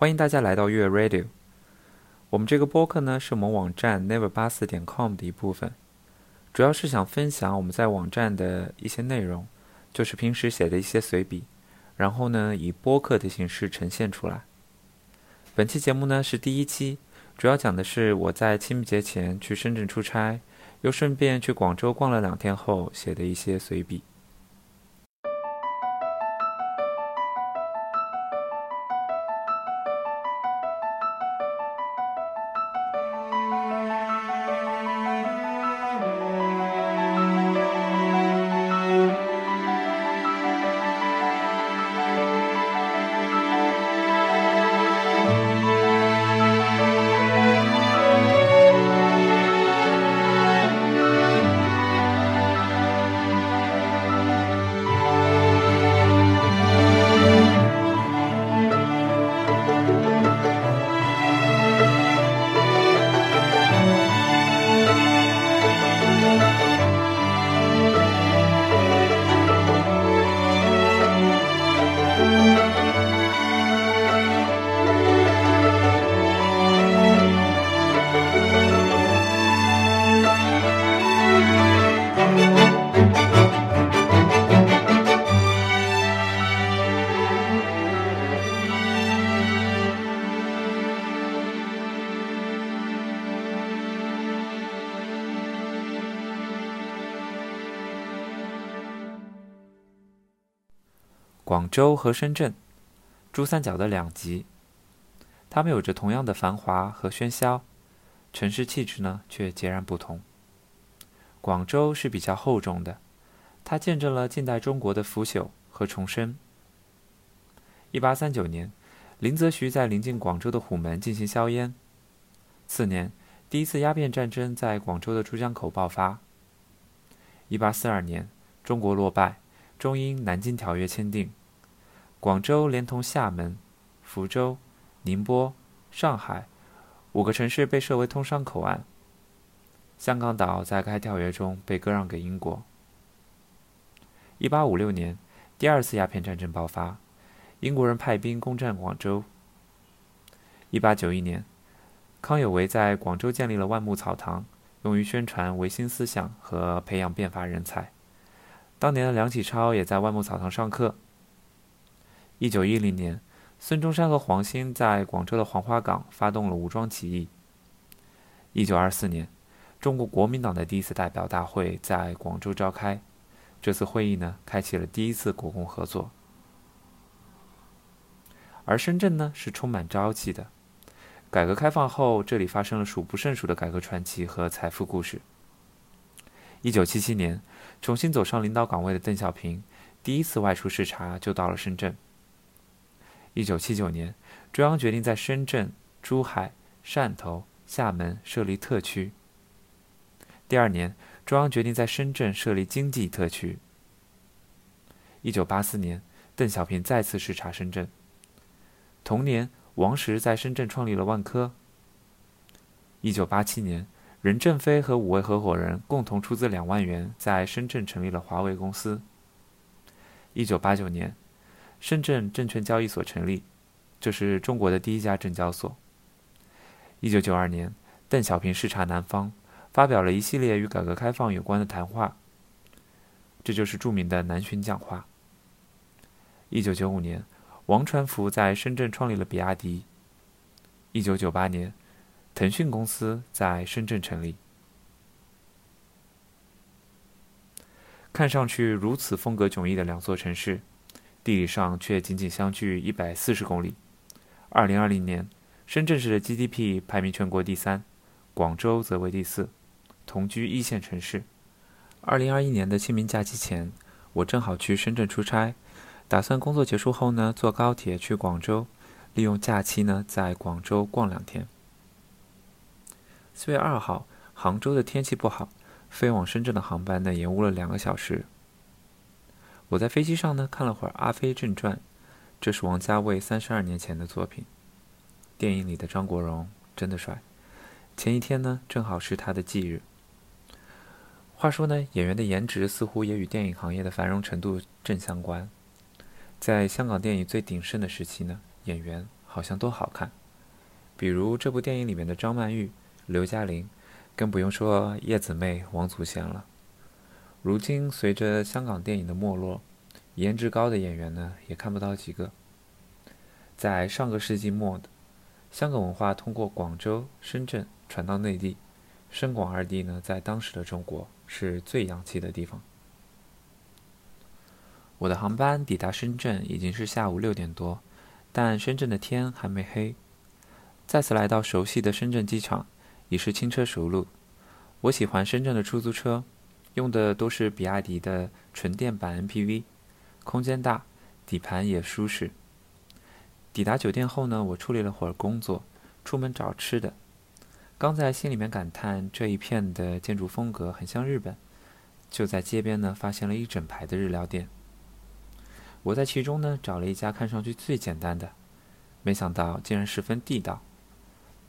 欢迎大家来到月 Radio。我们这个播客呢是我们网站 never 八四点 com 的一部分，主要是想分享我们在网站的一些内容，就是平时写的一些随笔，然后呢以播客的形式呈现出来。本期节目呢是第一期，主要讲的是我在清明节前去深圳出差，又顺便去广州逛了两天后写的一些随笔。州和深圳，珠三角的两极，它们有着同样的繁华和喧嚣，城市气质呢却截然不同。广州是比较厚重的，它见证了近代中国的腐朽和重生。一八三九年，林则徐在临近广州的虎门进行硝烟。次年，第一次鸦片战争在广州的珠江口爆发。一八四二年，中国落败，中英《南京条约》签订。广州连同厦门、福州、宁波、上海五个城市被设为通商口岸。香港岛在该条约中被割让给英国。一八五六年，第二次鸦片战争爆发，英国人派兵攻占广州。一八九一年，康有为在广州建立了万木草堂，用于宣传维新思想和培养变法人才。当年的梁启超也在万木草堂上课。一九一零年，孙中山和黄兴在广州的黄花岗发动了武装起义。一九二四年，中国国民党的第一次代表大会在广州召开，这次会议呢，开启了第一次国共合作。而深圳呢，是充满朝气的。改革开放后，这里发生了数不胜数的改革传奇和财富故事。一九七七年，重新走上领导岗位的邓小平，第一次外出视察就到了深圳。一九七九年，中央决定在深圳、珠海、汕头、厦门设立特区。第二年，中央决定在深圳设立经济特区。一九八四年，邓小平再次视察深圳。同年，王石在深圳创立了万科。一九八七年，任正非和五位合伙人共同出资两万元，在深圳成立了华为公司。一九八九年。深圳证券交易所成立，这是中国的第一家证交所。一九九二年，邓小平视察南方，发表了一系列与改革开放有关的谈话，这就是著名的南巡讲话。一九九五年，王传福在深圳创立了比亚迪。一九九八年，腾讯公司在深圳成立。看上去如此风格迥异的两座城市。地理上却仅仅相距一百四十公里。二零二零年，深圳市的 GDP 排名全国第三，广州则为第四，同居一线城市。二零二一年的清明假期前，我正好去深圳出差，打算工作结束后呢，坐高铁去广州，利用假期呢，在广州逛两天。四月二号，杭州的天气不好，飞往深圳的航班呢，延误了两个小时。我在飞机上呢看了会儿《阿飞正传》，这是王家卫三十二年前的作品。电影里的张国荣真的帅。前一天呢正好是他的忌日。话说呢，演员的颜值似乎也与电影行业的繁荣程度正相关。在香港电影最鼎盛的时期呢，演员好像都好看。比如这部电影里面的张曼玉、刘嘉玲，更不用说叶子妹、王祖贤了。如今随着香港电影的没落，颜值高的演员呢也看不到几个。在上个世纪末的，香港文化通过广州、深圳传到内地，深广二地呢在当时的中国是最洋气的地方。我的航班抵达深圳已经是下午六点多，但深圳的天还没黑。再次来到熟悉的深圳机场，已是轻车熟路。我喜欢深圳的出租车，用的都是比亚迪的纯电版 MPV，空间大，底盘也舒适。抵达酒店后呢，我处理了会儿工作，出门找吃的。刚在心里面感叹这一片的建筑风格很像日本，就在街边呢发现了一整排的日料店。我在其中呢找了一家看上去最简单的，没想到竟然十分地道。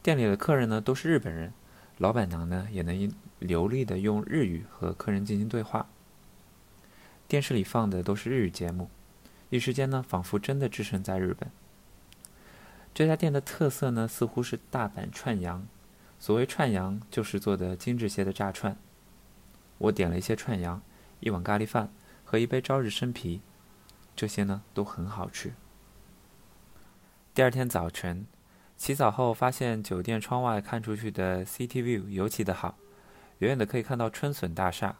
店里的客人呢都是日本人，老板娘呢也能流利的用日语和客人进行对话。电视里放的都是日语节目，一时间呢仿佛真的置身在日本。这家店的特色呢似乎是大阪串羊，所谓串羊就是做的精致些的炸串。我点了一些串羊，一碗咖喱饭和一杯朝日生啤，这些呢都很好吃。第二天早晨。洗澡后发现酒店窗外看出去的 City View 尤其的好，远远的可以看到春笋大厦。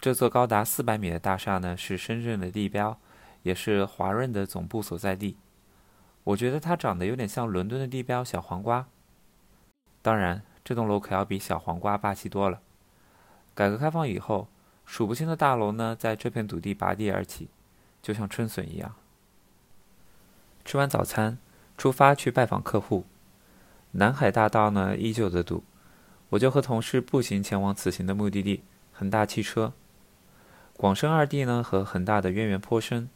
这座高达四百米的大厦呢，是深圳的地标，也是华润的总部所在地。我觉得它长得有点像伦敦的地标小黄瓜。当然，这栋楼可要比小黄瓜霸气多了。改革开放以后，数不清的大楼呢，在这片土地拔地而起，就像春笋一样。吃完早餐。出发去拜访客户，南海大道呢依旧的堵，我就和同事步行前往此行的目的地恒大汽车。广深二地呢和恒大的渊源颇深，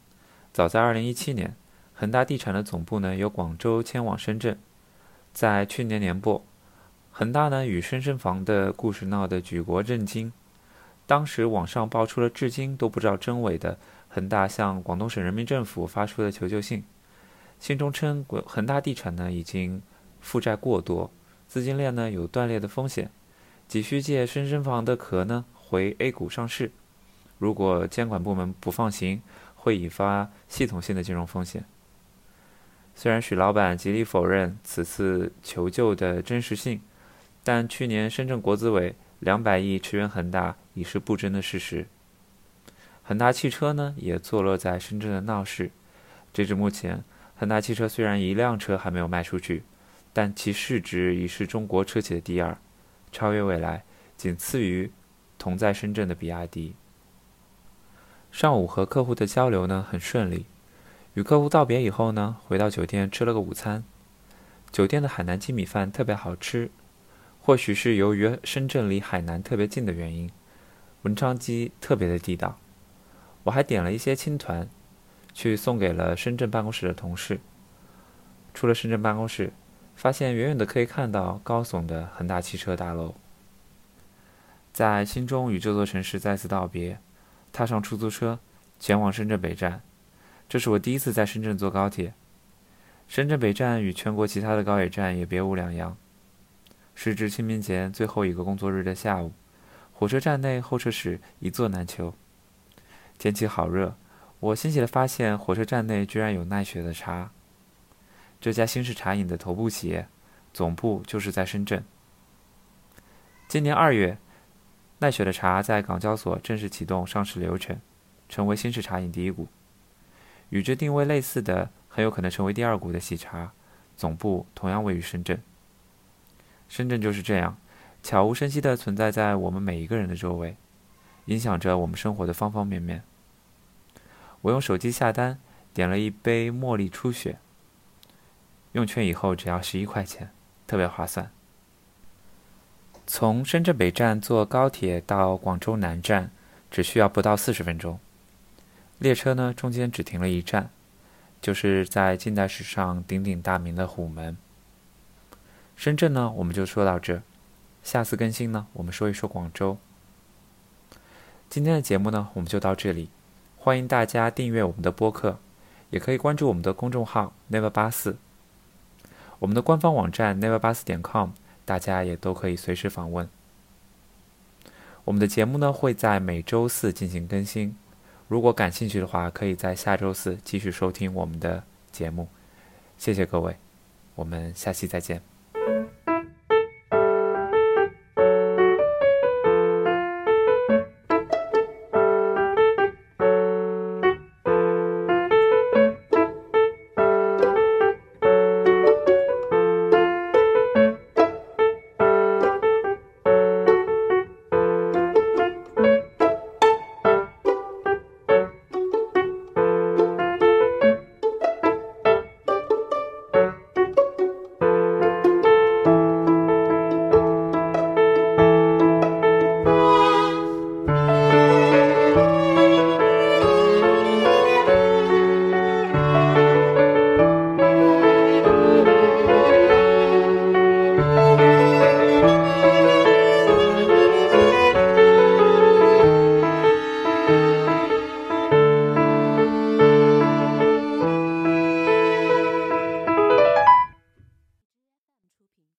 早在2017年，恒大地产的总部呢由广州迁往深圳。在去年年末，恒大呢与深圳房的故事闹得举国震惊，当时网上爆出了至今都不知道真伪的恒大向广东省人民政府发出的求救信。信中称，恒大地产呢已经负债过多，资金链呢有断裂的风险，急需借深圳房的壳呢回 A 股上市。如果监管部门不放行，会引发系统性的金融风险。虽然许老板极力否认此次求救的真实性，但去年深圳国资委两百亿驰援恒大已是不争的事实。恒大汽车呢也坐落在深圳的闹市，截至目前。恒大汽车虽然一辆车还没有卖出去，但其市值已是中国车企的第二，超越未来，仅次于同在深圳的比亚迪。上午和客户的交流呢很顺利，与客户道别以后呢，回到酒店吃了个午餐。酒店的海南鸡米饭特别好吃，或许是由于深圳离海南特别近的原因，文昌鸡特别的地道。我还点了一些青团。去送给了深圳办公室的同事。出了深圳办公室，发现远远的可以看到高耸的恒大汽车大楼。在心中与这座城市再次道别，踏上出租车，前往深圳北站。这是我第一次在深圳坐高铁。深圳北站与全国其他的高铁站也别无两样。时值清明节最后一个工作日的下午，火车站内候车室一座难求。天气好热。我欣喜地发现，火车站内居然有奈雪的茶。这家新式茶饮的头部企业，总部就是在深圳。今年二月，奈雪的茶在港交所正式启动上市流程，成为新式茶饮第一股。与之定位类似的，很有可能成为第二股的喜茶，总部同样位于深圳。深圳就是这样，悄无声息地存在在我们每一个人的周围，影响着我们生活的方方面面。我用手机下单，点了一杯茉莉初雪。用券以后只要十一块钱，特别划算。从深圳北站坐高铁到广州南站，只需要不到四十分钟。列车呢，中间只停了一站，就是在近代史上鼎鼎大名的虎门。深圳呢，我们就说到这。下次更新呢，我们说一说广州。今天的节目呢，我们就到这里。欢迎大家订阅我们的播客，也可以关注我们的公众号 “never 八四”，我们的官方网站 neverbass 点 com，大家也都可以随时访问。我们的节目呢会在每周四进行更新，如果感兴趣的话，可以在下周四继续收听我们的节目。谢谢各位，我们下期再见。